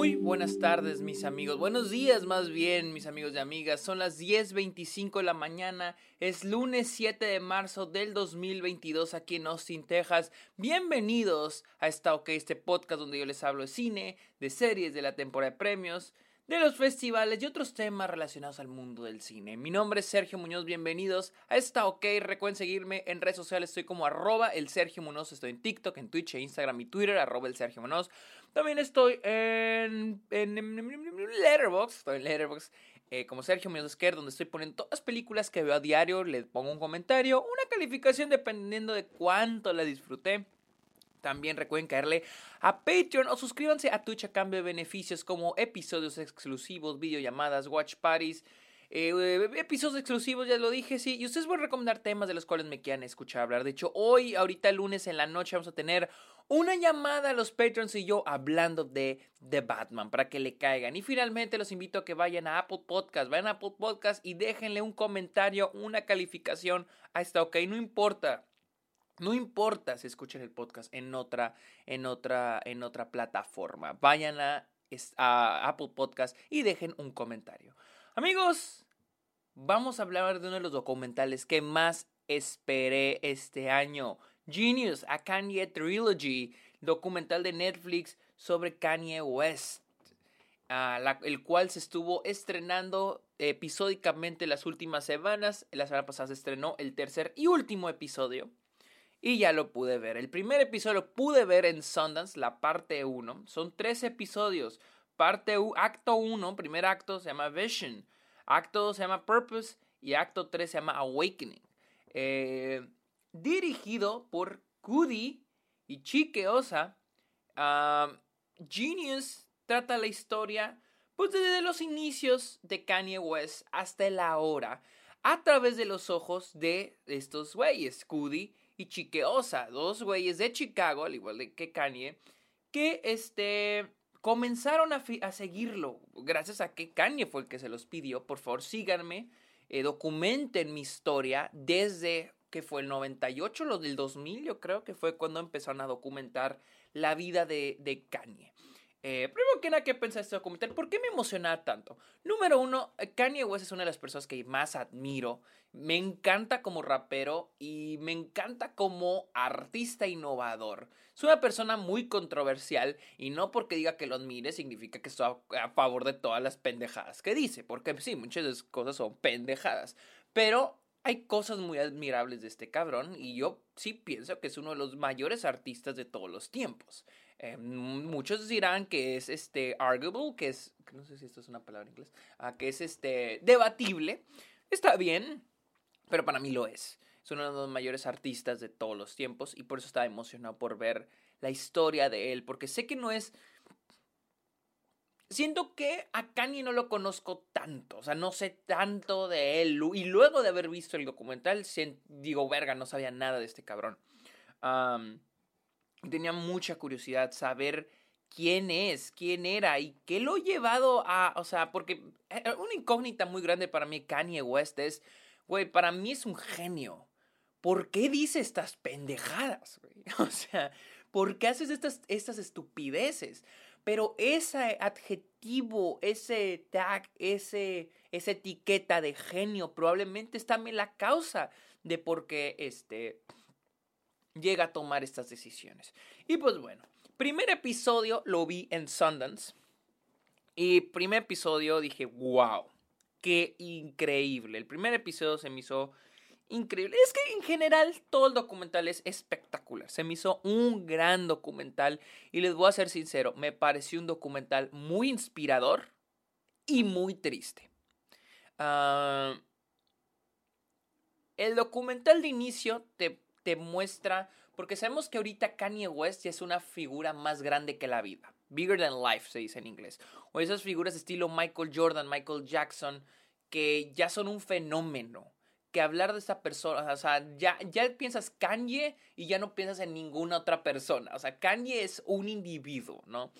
Muy buenas tardes mis amigos, buenos días más bien mis amigos y amigas, son las 10.25 de la mañana, es lunes 7 de marzo del 2022 aquí en Austin, Texas. Bienvenidos a esta OK, este podcast donde yo les hablo de cine, de series, de la temporada de premios, de los festivales y otros temas relacionados al mundo del cine. Mi nombre es Sergio Muñoz, bienvenidos a esta OK. Recuerden seguirme en redes sociales, estoy como arroba el Sergio Muñoz, estoy en TikTok, en Twitch, e Instagram y Twitter, arroba el Sergio Muñoz. También estoy en, en, Letterboxd, estoy en Letterboxd eh, como Sergio Muñoz Esquer, donde estoy poniendo todas las películas que veo a diario, les pongo un comentario, una calificación dependiendo de cuánto la disfruté. También recuerden caerle a Patreon o suscríbanse a Twitch a cambio de beneficios como episodios exclusivos, videollamadas, watch parties, eh, episodios exclusivos, ya lo dije, sí. Y ustedes a recomendar temas de los cuales me quieran escuchar hablar. De hecho, hoy, ahorita lunes en la noche, vamos a tener una llamada a los Patreons y yo hablando de The Batman para que le caigan. Y finalmente los invito a que vayan a Apple Podcast, vayan a Apple Podcast y déjenle un comentario, una calificación a esta OK. No importa no importa si escuchen el podcast en otra, en otra, en otra plataforma. Vayan a, a Apple Podcast y dejen un comentario. Amigos, vamos a hablar de uno de los documentales que más esperé este año. Genius, a Kanye Trilogy, documental de Netflix sobre Kanye West, el cual se estuvo estrenando episódicamente las últimas semanas. La semana pasada se estrenó el tercer y último episodio y ya lo pude ver. El primer episodio lo pude ver en Sundance, la parte 1. Son tres episodios. Parte acto 1, primer acto se llama Vision, acto 2 se llama Purpose y acto 3 se llama Awakening. Eh, dirigido por Kudi y Chike Osa, Genius trata la historia pues desde los inicios de Kanye West hasta la hora a través de los ojos de estos güeyes, Cudi y Chiqueosa, dos güeyes de Chicago, al igual que Kanye, que este, comenzaron a, seguirlo gracias a que Kanye fue el que se los pidió. Por favor, síganme, eh, documenten mi historia desde que fue el 98, lo del 2000, yo creo que fue cuando empezaron a documentar la vida de, de Kanye. Eh, primero que nada, ¿qué pensaste este documental? ¿Por qué me emociona tanto? Número uno, Kanye West es una de las personas que más admiro. Me encanta como rapero y me encanta como artista innovador. Es una persona muy controversial y no porque diga que lo admire significa que estoy a, favor de todas las pendejadas que dice. Porque sí, muchas cosas son pendejadas. Pero hay cosas muy admirables de este cabrón y yo sí pienso que es uno de los mayores artistas de todos los tiempos. Eh, muchos dirán que es este arguable, que es, no sé si esto es una palabra en inglés, ah, que es este debatible. Está bien, pero para mí lo es. Es uno de los mayores artistas de todos los tiempos y por eso estaba emocionado por ver la historia de él, porque sé que no es... Siento que a Kanye no lo conozco tanto, o sea, no sé tanto de él. Y luego de haber visto el documental, digo, verga, no sabía nada de este cabrón tenía mucha curiosidad saber quién es, quién era y qué lo ha llevado a, o sea, porque eh, una incógnita muy grande para mí Kanye West es, güey, para mí es un genio. ¿Por qué dice estas pendejadas, güey? O sea, ¿por qué haces estas, estas estupideces? Pero ese adjetivo, ese tag, ese, esa etiqueta de genio probablemente es también la causa de por qué este, llega a tomar estas decisiones. Y pues bueno, primer episodio lo vi en Sundance. Y primer episodio dije, wow, qué increíble. El primer episodio se me hizo increíble. Es que en general todo el documental es espectacular. Se me hizo un gran documental. Y les voy a ser sincero, me pareció un documental muy inspirador y muy triste. Ah, el documental de inicio te te muestra, porque sabemos que ahorita Kanye West ya es una figura más grande que la vida, bigger than life se dice en inglés, o esas figuras estilo Michael Jordan, Michael Jackson, que ya son un fenómeno, que hablar de esa persona, o sea, ya, ya piensas Kanye y ya no piensas en ninguna otra persona, o sea, Kanye es un individuo, ¿no?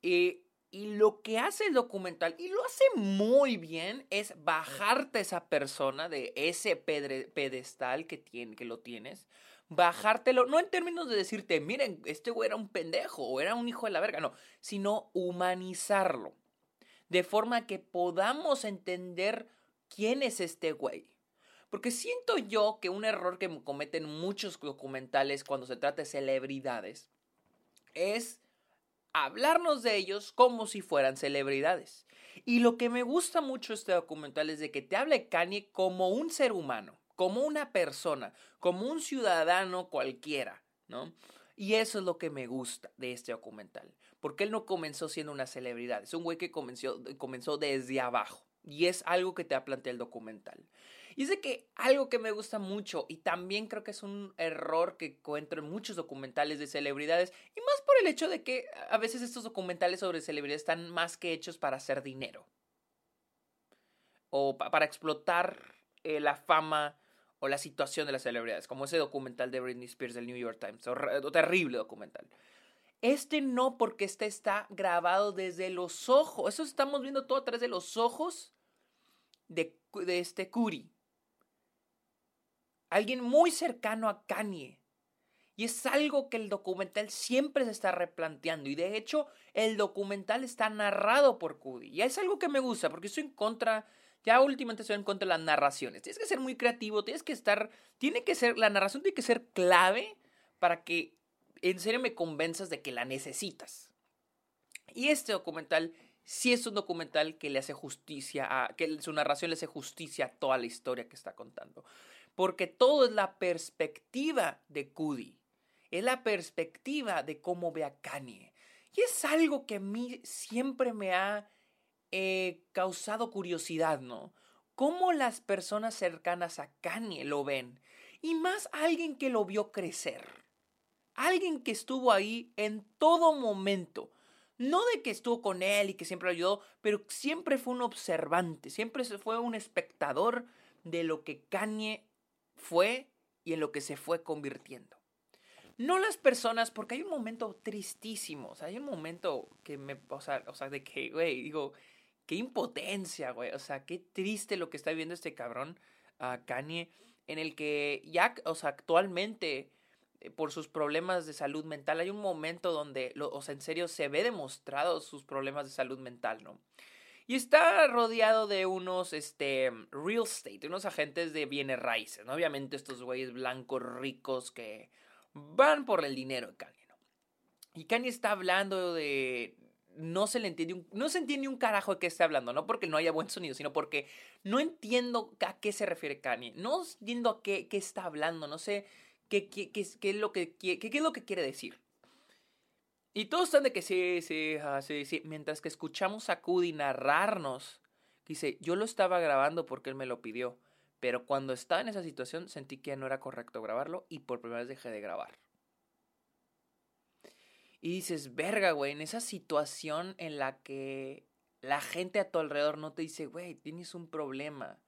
Y y lo que hace el documental, y lo hace muy bien, es bajarte a esa persona de ese pedestal que, tiene, que lo tienes, bajártelo, no en términos de decirte, miren, este güey era un pendejo o era un hijo de la verga, no, sino humanizarlo. De forma que podamos entender quién es este güey. Porque siento yo que un error que cometen muchos documentales cuando se trata de celebridades es hablarnos de ellos como si fueran celebridades. Y lo que me gusta mucho este documental es de que te hable Kanye como un ser humano, como una persona, como un ciudadano cualquiera, ¿no? Y eso es lo que me gusta de este documental, porque él no comenzó siendo una celebridad, es un güey que comenzó, comenzó desde abajo. Y es algo que te plantea el documental. Y es de que algo que me gusta mucho y también creo que es un error que encuentro en muchos documentales de celebridades y más por el hecho de que a veces estos documentales sobre celebridades están más que hechos para hacer dinero o para explotar eh, la fama o la situación de las celebridades, como ese documental de Britney Spears del New York Times, o, terrible documental. Este no, porque este está grabado desde los ojos. Eso estamos viendo todo a través de los ojos de, de este Curi alguien muy cercano a Kanye. Y es algo que el documental siempre se está replanteando. Y de hecho, el documental está narrado por Cudi. Y es algo que me gusta, porque estoy en contra. Ya últimamente estoy en contra de las narraciones. Tienes que ser muy creativo, tienes que estar. Tiene que ser. La narración tiene que ser clave para que en serio me convenzas de que la necesitas. Y este documental sí es un documental que le hace justicia a. que su narración le hace justicia a toda la historia que está contando porque todo es la perspectiva de Cudi, es la perspectiva de cómo ve a Kanye. Y es algo que a mí siempre me ha eh, causado curiosidad, ¿no? Cómo las personas cercanas a Kanye lo ven. Y más alguien que lo vio crecer. Alguien que estuvo ahí en todo momento. No de que estuvo con él y que siempre lo ayudó, pero siempre fue un observante, siempre fue un espectador de lo que Kanye fue y en lo que se fue convirtiendo. No las personas, porque hay un momento tristísimo, o sea, hay un momento que me, o sea, o sea de que, güey, digo, qué impotencia, güey, o sea, qué triste lo que está viviendo este cabrón, a Kanye, en el que ya, o sea, actualmente, por sus problemas de salud mental, hay un momento donde, o sea, en serio, se ve demostrado sus problemas de salud mental, ¿no? Y está rodeado de unos, este, real estate, unos agentes de bienes raíces, ¿no? Obviamente estos güeyes blancos ricos que van por el dinero de Kanye, ¿no? Y Kanye está hablando de... No se le entiende un, no se entiende un carajo de qué está hablando, no porque no haya buen sonido, sino porque no entiendo a qué se refiere Kanye, no entiendo a qué, qué está hablando, no sé qué, qué, qué, es lo que, es lo que quiere decir. Y todos están de que sí, sí, sí, sí. Mientras que escuchamos a Cudi narrarnos, dice, yo lo estaba grabando porque él me lo pidió. Pero cuando estaba en esa situación sentí que no era correcto grabarlo y por primera vez dejé de grabar. Y dices, verga, güey, en esa situación en la que la gente a tu alrededor no te dice, güey, tienes un problema.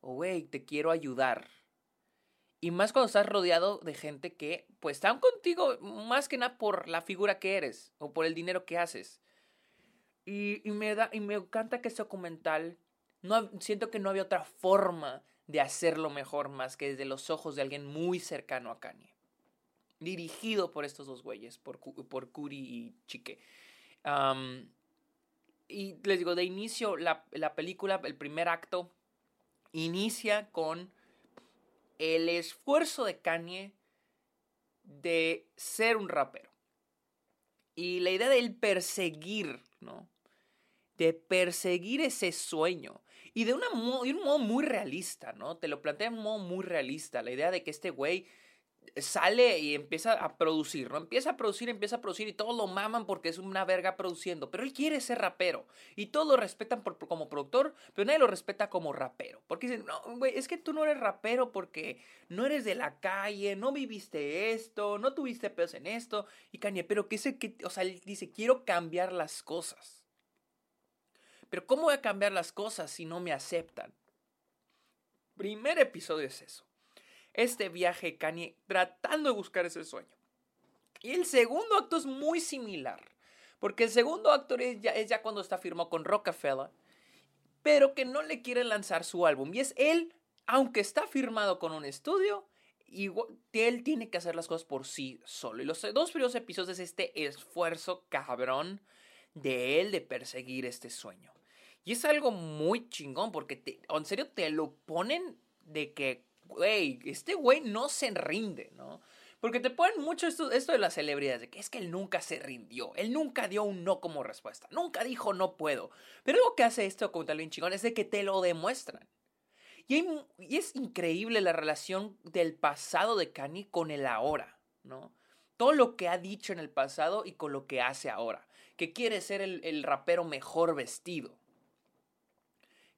O, güey, te quiero ayudar. Y más cuando estás rodeado de gente que, pues, están contigo más que nada por la figura que eres o por el dinero que haces. Y, me, da, y me encanta que este documental, no, siento que no había otra forma de hacerlo mejor más que desde los ojos de alguien muy cercano a Kanye. Dirigido por estos dos güeyes, por, por Curi y Chique. y les digo, de inicio, la, la película, el primer acto, inicia con el esfuerzo de Kanye de ser un rapero. Y la idea de él perseguir, ¿no? De perseguir ese sueño. Y de, una, de un modo muy realista, ¿no? Te lo plantea de un modo muy realista. La idea de que este güey sale y empieza a producir, ¿no? Empieza a producir, empieza a producir y todos lo maman porque es una verga produciendo, pero él quiere ser rapero y todos lo respetan como productor, pero nadie lo respeta como rapero, porque dicen, no, güey, es que tú no eres rapero porque no eres de la calle, no viviste esto, no tuviste pedos en esto, y Kanye, pero que ese que, o sea, él dice, quiero cambiar las cosas. Pero ¿cómo voy a cambiar las cosas si no me aceptan? Primer episodio es eso este viaje Kanye tratando de buscar ese sueño. Y el segundo acto es muy similar, porque el segundo acto es ya, es ya cuando está firmado con Rockefeller, pero que no le quiere lanzar su álbum. Y es él, aunque está firmado con un estudio, él tiene que hacer las cosas por sí solo. Y los dos primeros episodios es este esfuerzo cabrón de él de perseguir este sueño. Y es algo muy chingón porque en serio te lo ponen de que, güey, este güey no se rinde, ¿no? Porque te ponen mucho esto, de las celebridades, de que es que él nunca se rindió, él nunca dio un no como respuesta, nunca dijo no puedo. Pero lo que hace esto tal bien chingón es de que te lo demuestran. Y, y, es increíble la relación del pasado de Kanye con el ahora, ¿no? Todo lo que ha dicho en el pasado y con lo que hace ahora. Que quiere ser el, el rapero mejor vestido,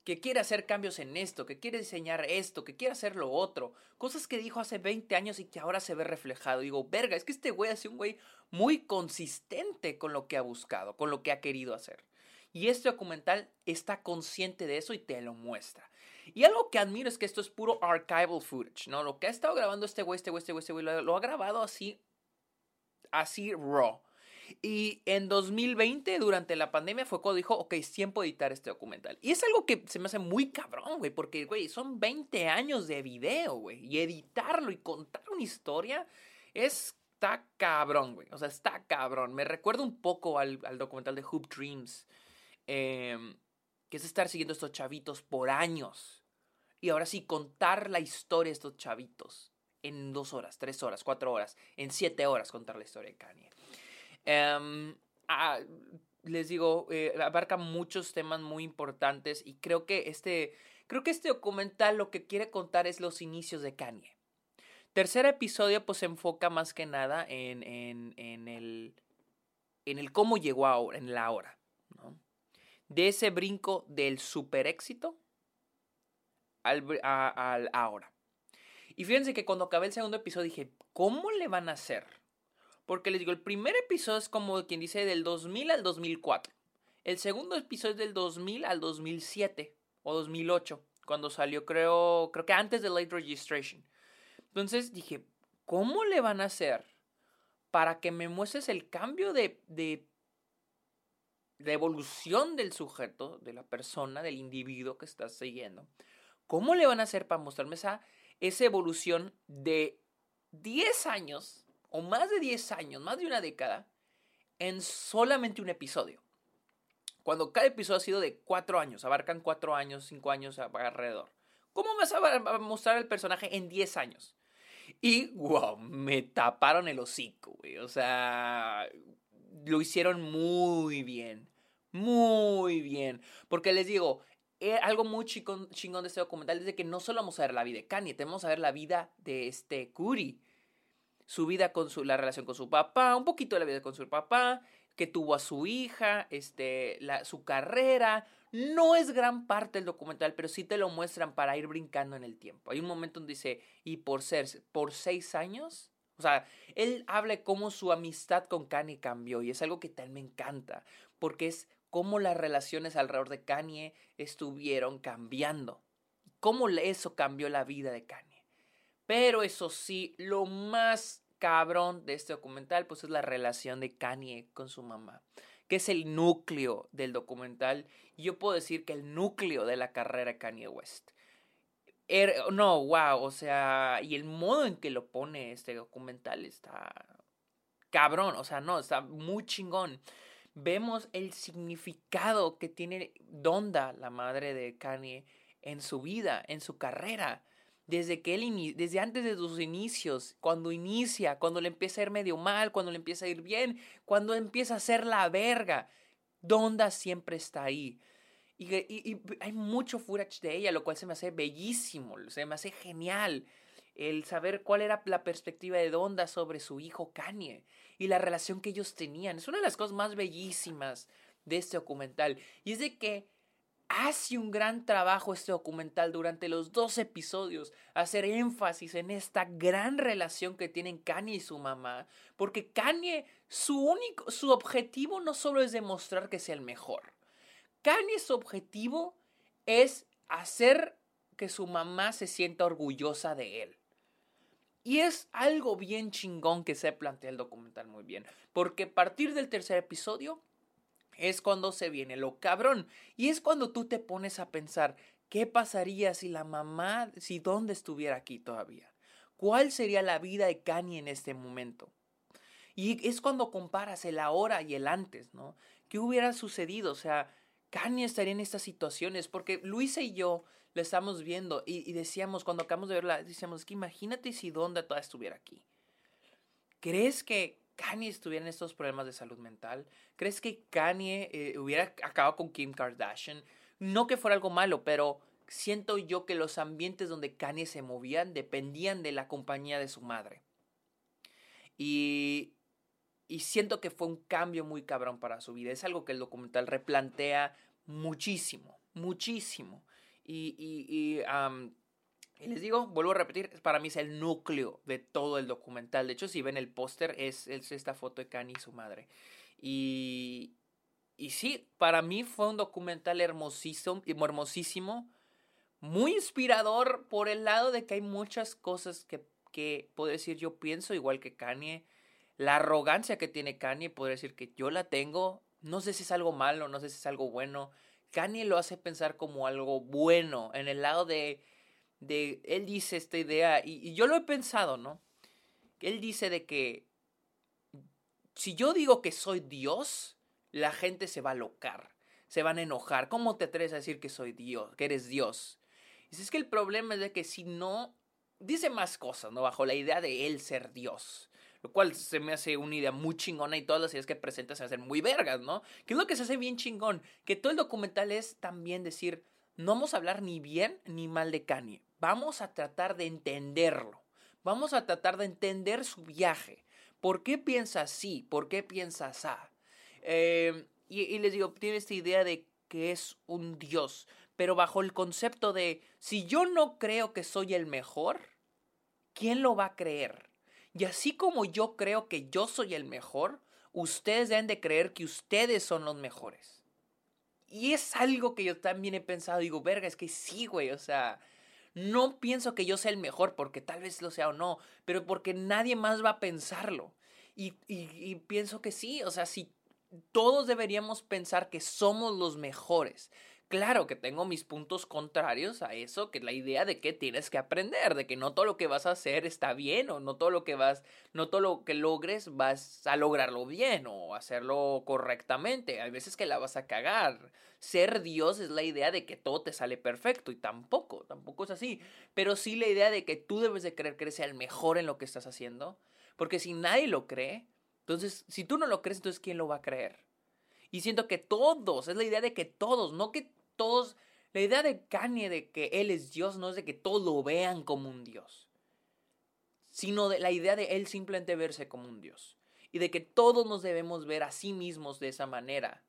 que quiere hacer cambios en esto, que quiere diseñar esto, que quiere hacer lo otro. Cosas que dijo hace 20 años y que ahora se ve reflejado. Digo, verga, es que este güey es un güey muy consistente con lo que ha buscado, con lo que ha querido hacer. Y este documental está consciente de eso y te lo muestra. Y algo que admiro es que esto es puro archival footage, ¿no? Lo que ha estado grabando este güey, este güey, este güey, este güey, lo ha grabado así, así raw. Y en 2020, durante la pandemia, fue cuando dijo, ok, es tiempo de editar este documental. Y es algo que se me hace muy cabrón, güey, porque, güey, son 20 años de video, güey. Y editarlo y contar una historia está cabrón, güey. O sea, está cabrón. Me recuerda un poco al, documental de Hoop Dreams, em, que es estar siguiendo a estos chavitos por años. Y ahora sí, contar la historia de estos chavitos en dos horas, tres horas, cuatro horas, en siete horas contar la historia de Kanye. Em, ah, les digo, eh, abarca muchos temas muy importantes y creo que este, creo que este documental lo que quiere contar es los inicios de Kanye. Tercer episodio pues se enfoca más que nada en, en, en, el, en el cómo llegó ahora, en la hora. De ese brinco del super éxito al, al ahora. Y fíjense que cuando acabé el segundo episodio dije, ¿cómo le van a hacer? Porque les digo, el primer episodio es como quien dice del 2000 al 2004. El segundo episodio es del 2000 al 2007 o 2008, cuando salió creo, creo que antes de Late Registration. Entonces dije, ¿cómo le van a hacer para que me muestres el cambio de, de, de evolución del sujeto, de la persona, del individuo que estás siguiendo? ¿Cómo le van a hacer para mostrarme esa, esa evolución de 10 años o más de 10 años, más de una década, en solamente un episodio. Cuando cada episodio ha sido de 4 años, abarcan 4 años, 5 años alrededor. ¿Cómo vas a mostrar el personaje en 10 años? Y, wow, me taparon el hocico, güey. O sea, lo hicieron muy bien. Muy bien. Porque les digo, eh, algo muy chingón, chingón de este documental es de que no solo vamos a ver la vida de Kanye, tenemos a ver la vida de este Curi su vida con su, la relación con su papá, un poquito de la vida con su papá, que tuvo a su hija, este, la, su carrera. No es gran parte del documental, pero sí te lo muestran para ir brincando en el tiempo. Hay un momento donde dice, y por ser, por seis años, o sea, él habla de cómo su amistad con Kanye cambió y es algo que tal me encanta, porque es cómo las relaciones alrededor de Kanye estuvieron cambiando. Cómo eso cambió la vida de Kanye. Pero eso sí, lo más cabrón de este documental, pues es la relación de Kanye con su mamá, que es el núcleo del documental. Y yo puedo decir que el núcleo de la carrera de Kanye West. Er, no, wow, o sea, y el modo en que lo pone este documental está cabrón, o sea, no, está muy chingón. Vemos el significado que tiene Donda, la madre de Kanye, en su vida, en su carrera desde que él desde antes de sus inicios, cuando inicia, cuando le empieza a ir medio mal, cuando le empieza a ir bien, cuando empieza a ser la verga. Donda siempre está ahí. Y, y, hay mucho footage de ella, lo cual se me hace bellísimo, se me hace genial el saber cuál era la perspectiva de Donda sobre su hijo Kanye y la relación que ellos tenían. Es una de las cosas más bellísimas de este documental. Y es de que hace un gran trabajo este documental durante los dos episodios, hacer énfasis en esta gran relación que tienen Kanye y su mamá, porque Kanye, su único, su objetivo no solo es demostrar que sea el mejor, Kanye su objetivo es hacer que su mamá se sienta orgullosa de él. Y es algo bien chingón que se plantea el documental muy bien, porque a partir del tercer episodio, es cuando se viene lo cabrón. Y es cuando tú te pones a pensar, ¿qué pasaría si la mamá, si dónde estuviera aquí todavía? ¿Cuál sería la vida de Kanye en este momento? Y es cuando comparas el ahora y el antes, ¿no? ¿Qué hubiera sucedido? O sea, Kanye estaría en estas situaciones, porque Luisa y yo lo estamos viendo y, decíamos, cuando acabamos de verla, decíamos, que imagínate si Donda toda estuviera aquí. ¿Crees que Kanye estuviera en estos problemas de salud mental? ¿Crees que Kanye eh, hubiera acabado con Kim Kardashian? No que fuera algo malo, pero siento yo que los ambientes donde Kanye se movían dependían de la compañía de su madre. Y y siento que fue un cambio muy cabrón para su vida. Es algo que el documental replantea muchísimo, muchísimo. Y, y, les digo, vuelvo a repetir, para mí es el núcleo de todo el documental. De hecho, si ven el póster, es, es, esta foto de Kanye y su madre. Y, y sí, para mí fue un documental hermosísimo, hermosísimo, muy inspirador por el lado de que hay muchas cosas que, que puedo decir yo pienso, igual que Kanye la arrogancia que tiene Kanye, podría decir que yo la tengo. No sé si es algo malo, no sé si es algo bueno. Kanye lo hace pensar como algo bueno, en el lado de, de él dice esta idea, y, yo lo he pensado, ¿no? Él dice de que si yo digo que soy Dios, la gente se va a locar, se van a enojar. ¿Cómo te atreves a decir que soy Dios, que eres Dios? Y es que el problema es de que si no, dice más cosas, ¿no? Bajo la idea de él ser Dios lo cual se me hace una idea muy chingona y todas las ideas que presenta se hacen muy vergas, ¿no? Que es lo que se hace bien chingón, que todo el documental es también decir, no vamos a hablar ni bien ni mal de Kanye, vamos a tratar de entenderlo, vamos a tratar de entender su viaje, por qué piensa así, por qué piensa así. Eh, y, y les digo, tiene esta idea de que es un dios, pero bajo el concepto de, si yo no creo que soy el mejor, ¿quién lo va a creer? Y así como yo creo que yo soy el mejor, ustedes deben de creer que ustedes son los mejores. Y es algo que yo también he pensado, digo, verga, es que sí, güey, o sea, no pienso que yo sea el mejor porque tal vez lo sea o no, pero porque nadie más va a pensarlo. Y, pienso que sí, o sea, si todos deberíamos pensar que somos los mejores, Claro que tengo mis puntos contrarios a eso, que es la idea de que tienes que aprender, de que no todo lo que vas a hacer está bien o no todo lo que vas, no todo lo que logres vas a lograrlo bien o hacerlo correctamente. Hay veces que la vas a cagar. Ser Dios es la idea de que todo te sale perfecto y tampoco, tampoco es así. Pero sí la idea de que tú debes de creer que eres el mejor en lo que estás haciendo, porque si nadie lo cree, entonces si tú no lo crees, entonces ¿quién lo va a creer? Y siento que todos, es la idea de que todos, no que todos, la idea de Kanye de que él es Dios no es de que todos lo vean como un Dios, sino de la idea de él simplemente verse como un Dios y de que todos nos debemos ver a sí mismos de esa manera,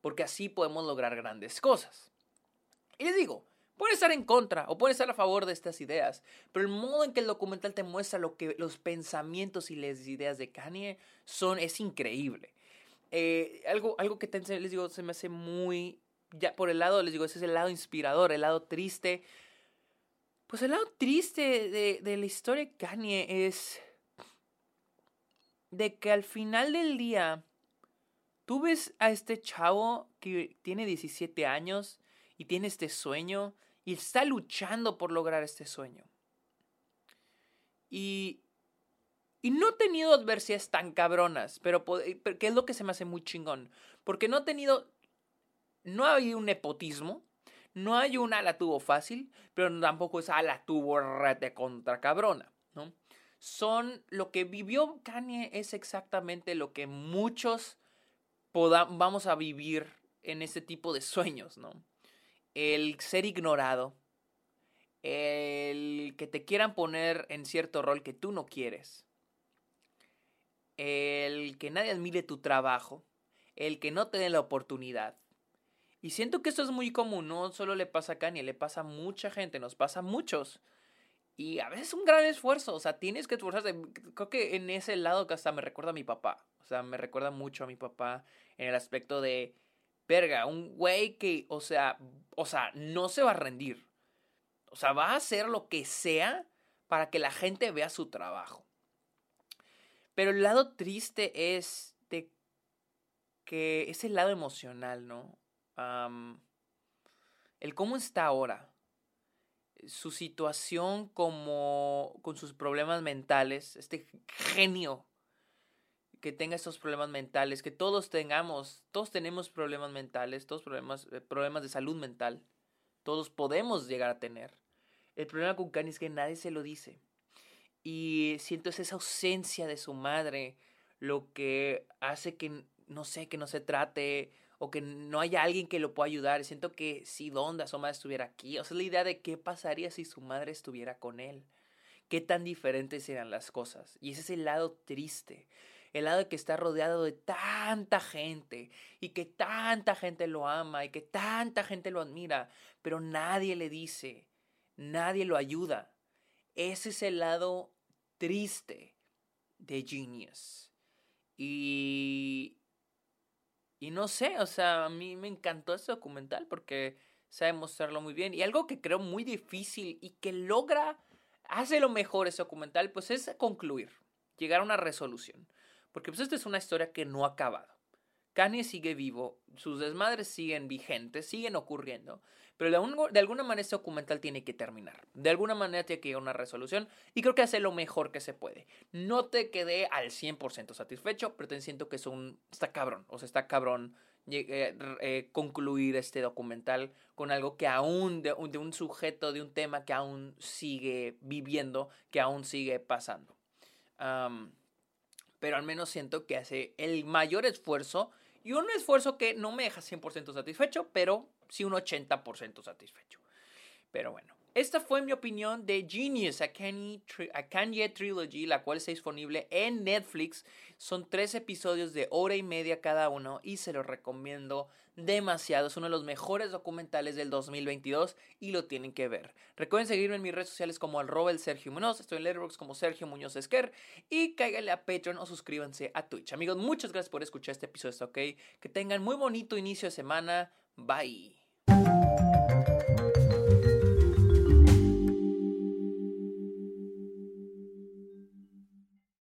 porque así podemos lograr grandes cosas. Y les digo, pueden estar en contra o pueden estar a favor de estas ideas, pero el modo en que el documental te muestra lo que los pensamientos y las ideas de Kanye son es increíble. Eh, algo, algo que les digo se me hace muy ya por el lado, les digo, ese es el lado inspirador, el lado triste. Pues el lado triste de, de la historia de Kanye es de que al final del día tú ves a este chavo que tiene 17 años y tiene este sueño y está luchando por lograr este sueño. Y, y no ha tenido adversidades tan cabronas, pero, pero que es lo que se me hace muy chingón. Porque no ha tenido no hay un nepotismo, no hay una la tuvo fácil, pero tampoco es a la tuvo rete contra cabrona, ¿no? Son lo que vivió Kanye es exactamente lo que muchos vamos a vivir en este tipo de sueños, ¿no? El ser ignorado, el que te quieran poner en cierto rol que tú no quieres, el que nadie admire tu trabajo, el que no te den la oportunidad, y siento que esto es muy común, no solo le pasa a Kanye, le pasa a mucha gente, nos pasa a muchos. Y a veces es un gran esfuerzo, o sea, tienes que esforzarte. Creo que en ese lado que hasta me recuerda a mi papá. O sea, me recuerda mucho a mi papá en el aspecto de, verga, un güey que, o sea, o sea, no se va a rendir. O sea, va a hacer lo que sea para que la gente vea su trabajo. Pero el lado triste es de que es el lado emocional, ¿no? El cómo está ahora. su situación como con sus problemas mentales, este genio que tenga estos problemas mentales, que todos tengamos, todos tenemos problemas mentales, todos problemas, eh, problemas de salud mental, todos podemos llegar a tener. El problema con Kanye es que nadie se lo dice. Y siento esa ausencia de su madre, lo que hace que, no sé, que no se trate o que no haya alguien que lo pueda ayudar. Siento que si Donda, su madre estuviera aquí, o sea, la idea de qué pasaría si su madre estuviera con él. Qué tan diferentes serían las cosas. Y ese es el lado triste. El lado de que está rodeado de tanta gente y que tanta gente lo ama y que tanta gente lo admira, pero nadie le dice, nadie lo ayuda. Ese es el lado triste de Genius. Y, y no sé, o sea, a mí me encantó ese documental porque sabe mostrarlo muy bien. Y algo que creo muy difícil y que logra, hace lo mejor ese documental, pues es concluir, llegar a una resolución. Porque pues esta es una historia que no ha acabado. Kanye sigue vivo, sus desmadres siguen vigentes, siguen ocurriendo, pero de, alguna manera este documental tiene que terminar. De alguna manera tiene que llegar a una resolución y creo que hace lo mejor que se puede. No te quedé al 100% satisfecho, pero te siento que es un, está cabrón, o sea, está cabrón eh, eh, concluir este documental con algo que aún, de, un sujeto, de un tema que aún sigue viviendo, que aún sigue pasando. pero al menos siento que hace el mayor esfuerzo y un esfuerzo que no me deja 100% satisfecho, pero sí un 80% satisfecho. Pero bueno, esta fue mi opinión de Genius, a Kanye, Trilogy, la cual está disponible en Netflix. Son tres episodios de hora y media cada uno y se los recomiendo demasiado. Es uno de los mejores documentales del 2022 y lo tienen que ver. Recuerden seguirme en mis redes sociales como arroba el Sergio Muñoz. Estoy en Letterboxd como Sergio Muñoz Esquer. Y cáiganle a Patreon o suscríbanse a Twitch. Amigos, muchas gracias por escuchar este episodio. ¿ok? Que tengan muy bonito inicio de semana. Bye.